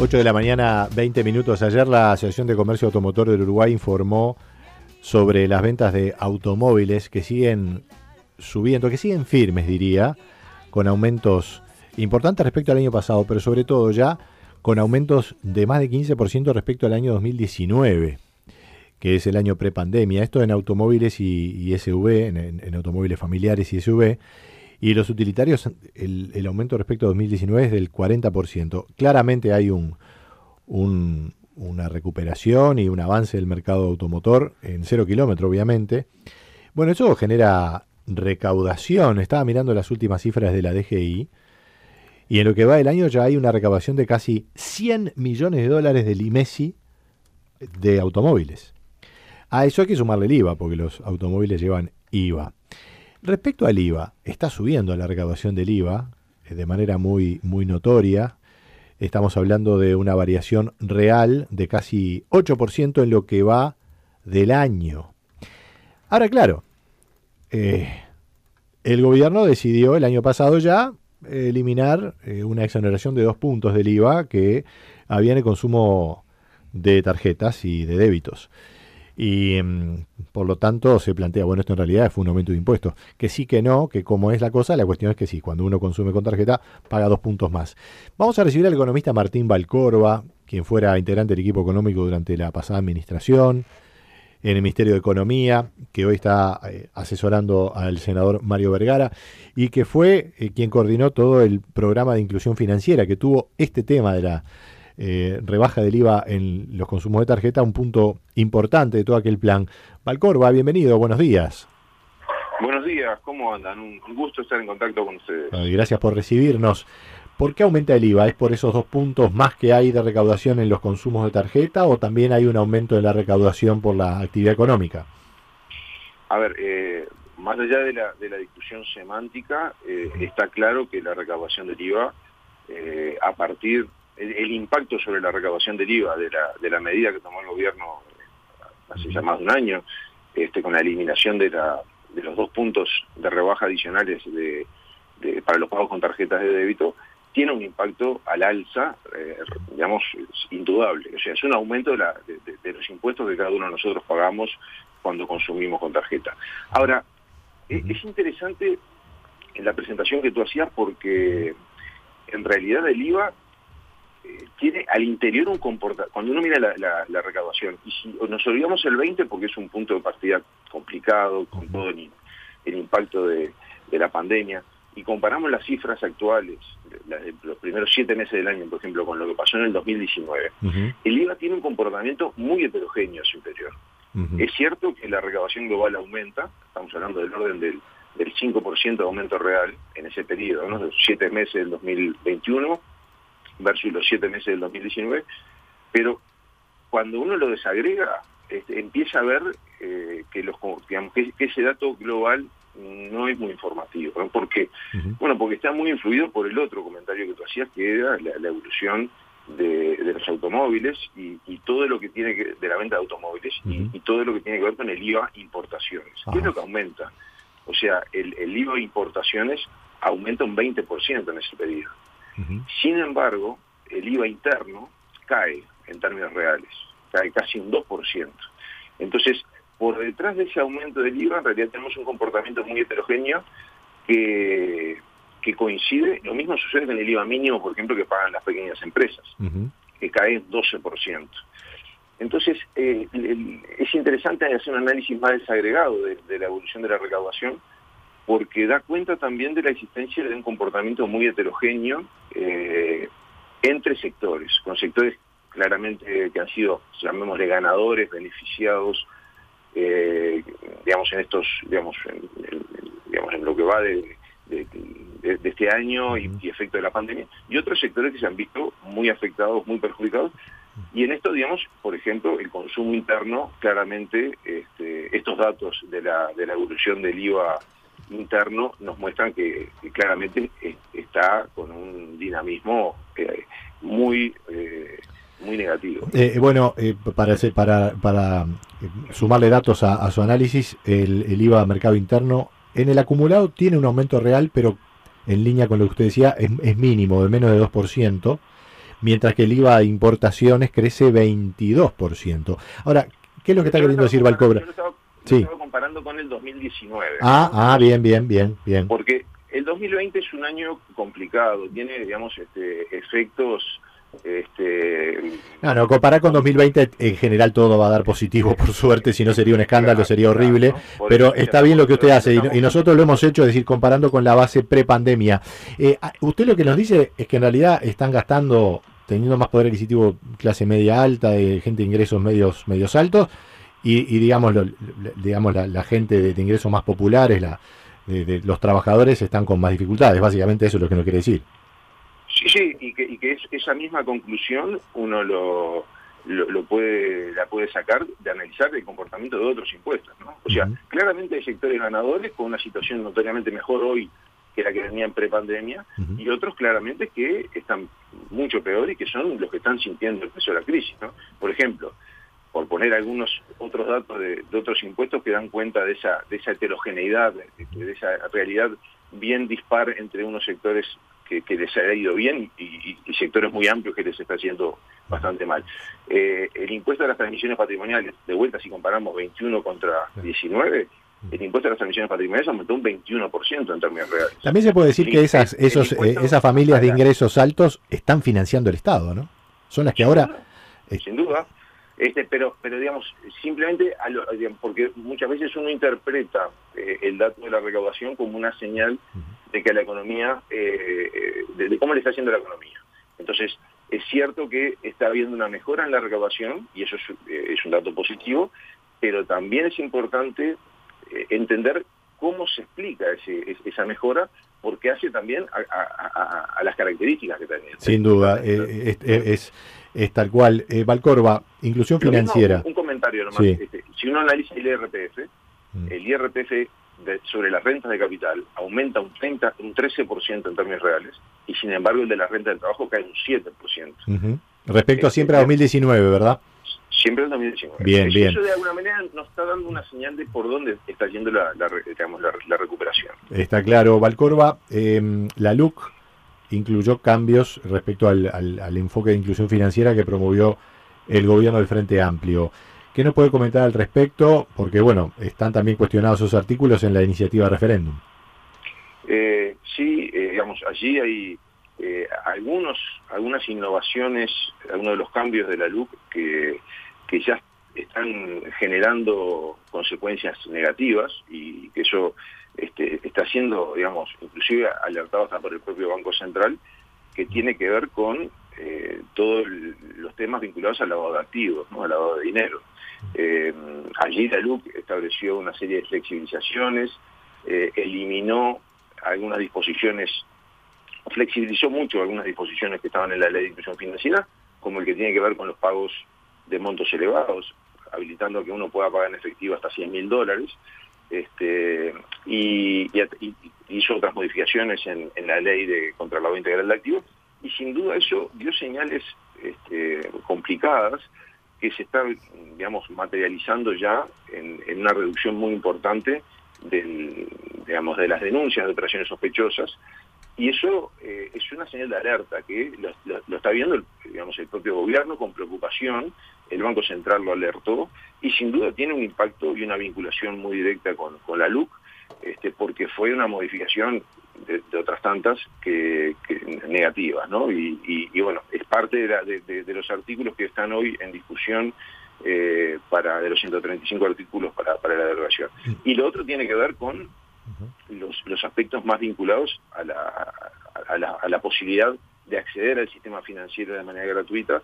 8 de la mañana, 20 minutos. Ayer la Asociación de Comercio Automotor del Uruguay informó sobre las ventas de automóviles que siguen subiendo, que siguen firmes, diría, con aumentos importantes respecto al año pasado, pero sobre todo ya con aumentos de más de 15% respecto al año 2019, que es el año prepandemia. Esto en automóviles y, SUV, en, automóviles familiares y SUV. Y los utilitarios, el, aumento respecto a 2019 es del 40%. Claramente hay un, una recuperación y un avance del mercado automotor en cero kilómetro, obviamente. Bueno, eso genera recaudación. Estaba mirando las últimas cifras de la DGI. Y en lo que va el año ya hay una recaudación de casi 100 millones de dólares del IMESI de automóviles. A eso hay que sumarle el IVA, porque los automóviles llevan IVA. Respecto al IVA, está subiendo la recaudación del IVA eh, de manera muy, muy notoria. Estamos hablando de una variación real de casi 8% en lo que va del año. Ahora, claro, eh, el gobierno decidió el año pasado ya eliminar eh, una exoneración de dos puntos del IVA que había en el consumo de tarjetas y de débitos. Y mm, por lo tanto se plantea, bueno, esto en realidad fue un aumento de impuestos. Que sí, que no, que como es la cosa, la cuestión es que sí, cuando uno consume con tarjeta, paga dos puntos más. Vamos a recibir al economista Martín Valcorba, quien fuera integrante del equipo económico durante la pasada administración en el Ministerio de Economía, que hoy está eh, asesorando al senador Mario Vergara, y que fue eh, quien coordinó todo el programa de inclusión financiera, que tuvo este tema de la eh, rebaja del IVA en los consumos de tarjeta, un punto importante de todo aquel plan. Valcorba, bienvenido, buenos días. Buenos días, ¿cómo andan? Un gusto estar en contacto con ustedes. Gracias por recibirnos. ¿Por qué aumenta el IVA? ¿Es por esos dos puntos más que hay de recaudación en los consumos de tarjeta o también hay un aumento de la recaudación por la actividad económica? A ver, eh, más allá de la, discusión semántica, eh, está claro que la recaudación del IVA, eh, a partir, el, impacto sobre la recaudación del IVA de la, de la medida que tomó el gobierno hace ya más de un año, este, con la eliminación de, la, de los dos puntos de rebaja adicionales de, para los pagos con tarjetas de débito, tiene un impacto al alza, eh, digamos, indudable. O sea, es un aumento de, los impuestos que cada uno de nosotros pagamos cuando consumimos con tarjeta. Ahora, e, es, interesante en la presentación que tú hacías porque en realidad el IVA eh, tiene al interior un comportamiento, cuando uno mira la, recaudación, y si nos olvidamos el 20 porque es un punto de partida complicado, con todo el, impacto de la pandemia, y comparamos las cifras actuales, de los primeros siete meses del año, por ejemplo, con lo que pasó en el 2019, el IVA tiene un comportamiento muy heterogéneo superior. Es cierto que la recaudación global aumenta, estamos hablando del orden del, 5% de aumento real en ese periodo, ¿no? los siete meses del 2021 versus los siete meses del 2019, pero cuando uno lo desagrega, este, empieza a ver eh, que, los, que ese dato global no es muy informativo. ¿no? ¿Por qué? Bueno, porque está muy influido por el otro comentario que tú hacías, que era la, evolución de, los automóviles y, todo lo que tiene que de la venta de automóviles y, todo lo que tiene que ver con el IVA importaciones. ¿Qué es lo que aumenta? O sea, el, el IVA importaciones aumenta un 20% en ese Sin embargo, el IVA interno cae en términos reales, cae casi un 2%. Entonces, por detrás de ese aumento del IVA en realidad tenemos un comportamiento muy heterogéneo que, que coincide, lo mismo sucede con el IVA mínimo, por ejemplo, que pagan las pequeñas empresas, que cae 12%. Entonces, eh, es interesante hacer un análisis más desagregado de, la evolución de la recaudación, porque da cuenta también de la existencia de un comportamiento muy heterogéneo eh, entre sectores, con sectores claramente que han sido, llamémosle, ganadores, beneficiados, eh, digamos, en estos, digamos, en, digamos, en lo que va de, este año y, efecto de la pandemia, y otros sectores que se han visto muy afectados, muy perjudicados, y en esto, digamos, por ejemplo, el consumo interno, claramente, este, estos datos de la, de la evolución del IVA interno nos muestran que, claramente está con un dinamismo eh, muy eh, muy negativo. Eh, bueno, eh, para, para, para sumarle datos a, su análisis, el, el, IVA mercado interno en el acumulado tiene un aumento real, pero en línea con lo que usted decía, es, mínimo, de menos de 2%. mientras que el IVA de importaciones crece 22%. Ahora, ¿qué es lo que está queriendo decir Valcobra? Sí. estaba comparando con el 2019. Ah, ah, bien, bien, bien, bien. Porque el 2020 es un año complicado, tiene, digamos, este, efectos este... No, no, comparar con 2020 en general todo va a dar positivo, por suerte, si no sería un escándalo, sería horrible, pero está bien lo que usted hace y, nosotros lo hemos hecho, es decir, comparando con la base pre-pandemia. Eh, ah, usted lo que nos dice es que en realidad están gastando, teniendo más poder adquisitivo clase media alta, de gente de ingresos medios, medios altos, y, digamos, digamos la, gente de, ingresos más populares, la, de, los trabajadores están con más dificultades, básicamente eso es lo que nos quiere decir. Sí, sí, y que, y que es, esa misma conclusión uno lo, lo, puede la puede sacar de analizar el comportamiento de otros impuestos, ¿no? O sea, claramente hay sectores ganadores con una situación notoriamente mejor hoy que la que venían prepandemia, y otros claramente que están mucho peor y que son los que están sintiendo el peso de la crisis, ¿no? Por ejemplo, por poner algunos otros datos de, otros impuestos que dan cuenta de esa, de esa heterogeneidad, de esa realidad bien dispar entre unos sectores que, les ha ido bien y, sectores muy amplios que les está haciendo bastante mal. Eh, el impuesto a las transmisiones patrimoniales, de vuelta si comparamos 21 contra 19, el impuesto a las transmisiones patrimoniales aumentó un 21% en términos reales. También se puede decir que esas, esos, eh, esas familias de ingresos altos están financiando el Estado, ¿no? Son las que ahora... Sin duda. Este, pero, pero digamos, simplemente, porque muchas veces uno interpreta eh, el dato de la recaudación como una señal de que la economía, eh, de, cómo le está haciendo la economía. Entonces, es cierto que está habiendo una mejora en la recaudación, y eso es, eh, un dato positivo, pero también es importante entender cómo se explica esa mejora, porque hace también a, las características que tiene. Sin duda, es es tal cual. Eh, Valcorba, inclusión financiera. un comentario nomás. Este, si uno analiza el IRPF, mm. el IRPF sobre las rentas de capital aumenta un 30, un 13% en términos reales y sin embargo el de la renta del trabajo cae un 7%. Respecto a siempre a 2019, este, ¿verdad? Siempre en 2019. Bien, bien. Eso de alguna manera nos está dando una señal de por dónde está yendo la, digamos, la, recuperación. Está claro, Valcorba. Eh, la LUC incluyó cambios respecto al, al, enfoque de inclusión financiera que promovió el gobierno del Frente Amplio. ¿Qué nos puede comentar al respecto? Porque, bueno, están también cuestionados esos artículos en la iniciativa referéndum. Eh, sí, eh, digamos, allí hay eh, algunos, algunas innovaciones, algunos de los cambios de la LUC que, que ya están generando consecuencias negativas y que eso este, está siendo, digamos, inclusive alertado hasta por el propio Banco Central, que tiene que ver con eh, todos los temas vinculados al lavado de activos, ¿no? al lavado de dinero. Eh, allí la LUC estableció una serie de flexibilizaciones, eh, eliminó algunas disposiciones, flexibilizó mucho algunas disposiciones que estaban en la ley de inclusión financiera, como el que tiene que ver con los pagos de montos elevados, habilitando que uno pueda pagar en efectivo hasta 100 mil dólares, este, y, hizo otras modificaciones en, la ley de contralado integral de activos, y sin duda eso dio señales este, complicadas que se están, digamos, materializando ya en, una reducción muy importante del, digamos, de las denuncias de operaciones sospechosas, y eso eh, es una señal de alerta que lo, está viendo digamos, el propio gobierno con preocupación, el Banco Central lo alertó y sin duda tiene un impacto y una vinculación muy directa con, la LUC, este, porque fue una modificación de, otras tantas que, negativas, ¿no? Y, bueno, es parte de, los artículos que están hoy en discusión eh, para de los 135 artículos para, para la derogación. Y lo otro tiene que ver con los, aspectos más vinculados a la, a, la, posibilidad de acceder al sistema financiero de manera gratuita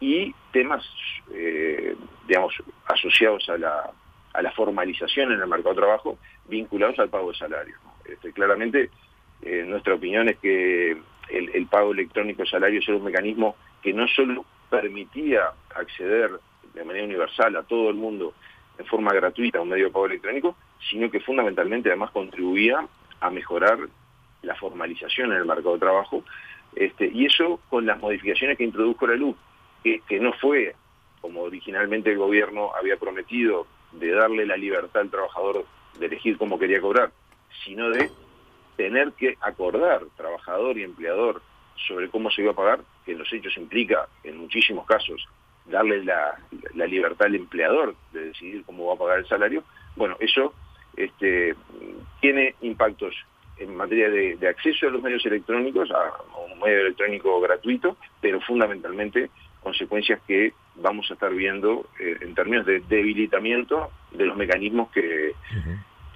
y temas, eh, digamos, asociados a la, a la formalización en el mercado de trabajo vinculados al pago de salario. Este, claramente, eh, nuestra opinión es que el, pago electrónico de salario es un mecanismo que no solo permitía acceder de manera universal a todo el mundo en forma gratuita a un medio de pago electrónico, sino que fundamentalmente además contribuía a mejorar la formalización en el mercado de trabajo, este, y eso con las modificaciones que introdujo la luz, que, no fue como originalmente el gobierno había prometido de darle la libertad al trabajador de elegir cómo quería cobrar, sino de tener que acordar trabajador y empleador sobre cómo se iba a pagar, que en los hechos implica, en muchísimos casos, darle la, libertad al empleador de decidir cómo va a pagar el salario, bueno, eso este, tiene impactos en materia de, acceso a los medios electrónicos, a, un medio electrónico gratuito, pero fundamentalmente consecuencias que vamos a estar viendo eh, en términos de debilitamiento de los mecanismos que,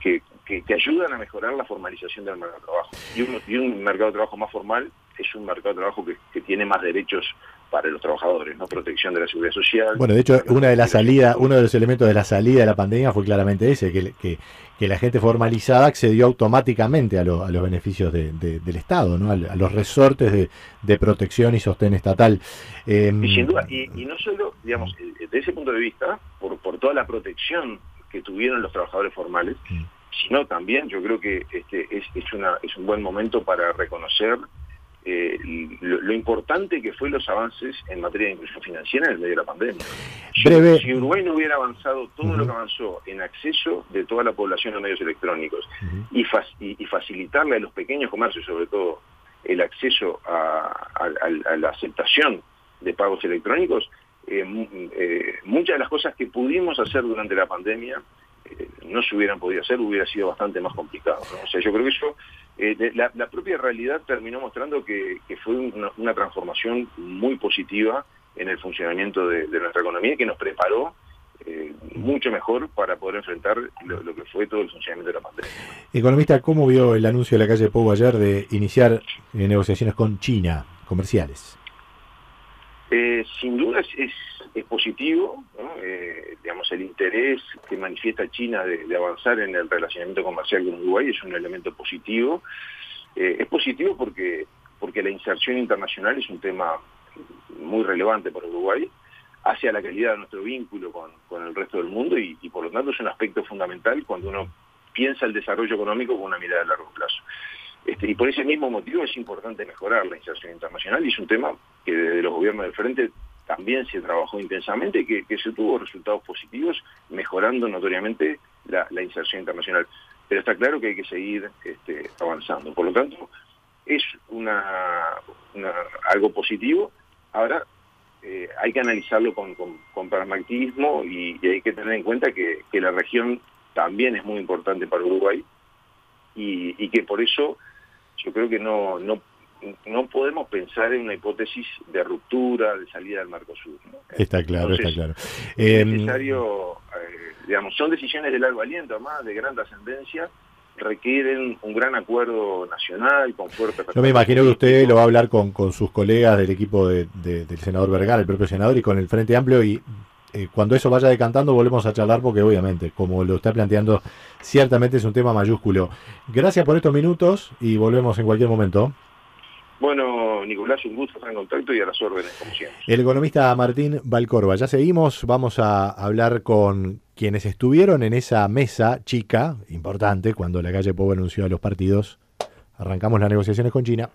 que, que, ayudan a mejorar la formalización del mercado de trabajo. Y un, y un mercado de trabajo más formal es un mercado de trabajo que, que tiene más derechos para los trabajadores, ¿no? Protección de la seguridad social. Bueno, de hecho, una de las salidas, uno de los elementos de la salida de la pandemia fue claramente ese, que, que, que la gente formalizada accedió automáticamente a, a los beneficios de, del Estado, ¿no? A, los resortes de, de, protección y sostén estatal. Em, y sin duda, y, no solo, digamos, mm. desde ese punto de vista, por, por toda la protección que tuvieron los trabajadores formales, mm. Sino también yo creo que este es, es, una, es un buen momento para reconocer eh, lo, importante que fue los avances en materia de inclusión financiera en el medio de la pandemia. Si, Uruguay no hubiera avanzado todo lo que avanzó en acceso de toda la población a medios electrónicos y, facilitarle a los pequeños comercios, sobre todo, el acceso a, la aceptación de pagos electrónicos, eh, eh, muchas de las cosas que pudimos hacer durante la pandemia no se hubieran podido hacer, hubiera sido bastante más complicado. O sea, yo creo que eso eh, la, propia realidad terminó mostrando que, fue una, transformación muy positiva en el funcionamiento de, nuestra economía que nos preparó eh, mucho mejor para poder enfrentar lo, que fue todo el funcionamiento de la pandemia. Economista, ¿cómo vio el anuncio de la calle Pou ayer de iniciar eh, negociaciones con China comerciales? Sin duda es, positivo, digamos, el interés que manifiesta China de, avanzar en el relacionamiento comercial con Uruguay es un elemento positivo. Eh, es positivo porque, porque la inserción internacional es un tema muy relevante para Uruguay, hacia la calidad de nuestro vínculo con, el resto del mundo y, por lo tanto es un aspecto fundamental cuando uno piensa el desarrollo económico con una mirada a largo plazo. Este, y por ese mismo motivo es importante mejorar la inserción internacional y es un tema que desde los gobiernos del frente también se trabajó intensamente, que, que se tuvo resultados positivos, mejorando notoriamente la, inserción internacional. Pero está claro que hay que seguir este, avanzando. Por lo tanto, es una, algo positivo. Ahora eh, hay que analizarlo con, con, pragmatismo y, hay que tener en cuenta que, la región también es muy importante para Uruguay y que por eso yo creo que no, no no podemos pensar en una hipótesis de ruptura, de salida del Mercosur. ¿no? Está claro, está claro. Es em, necesario, eh, digamos, son decisiones de largo aliento, además de gran trascendencia, requieren un gran acuerdo nacional con fuerte... Yo me imagino que usted lo va a hablar con, con sus colegas del equipo de, del senador Vergara, el propio senador, y con el Frente Amplio, y eh, cuando eso vaya decantando volvemos a charlar porque obviamente, como lo está planteando, ciertamente es un tema mayúsculo. Gracias por estos minutos y volvemos en cualquier momento. Bueno, Nicolás, un gusto estar en contacto y a las órdenes, como siempre. El economista Martín Valcorba. Ya seguimos, vamos a hablar con quienes estuvieron en esa mesa chica, importante, cuando la calle Pobre anunció a los partidos. Arrancamos las negociaciones con China.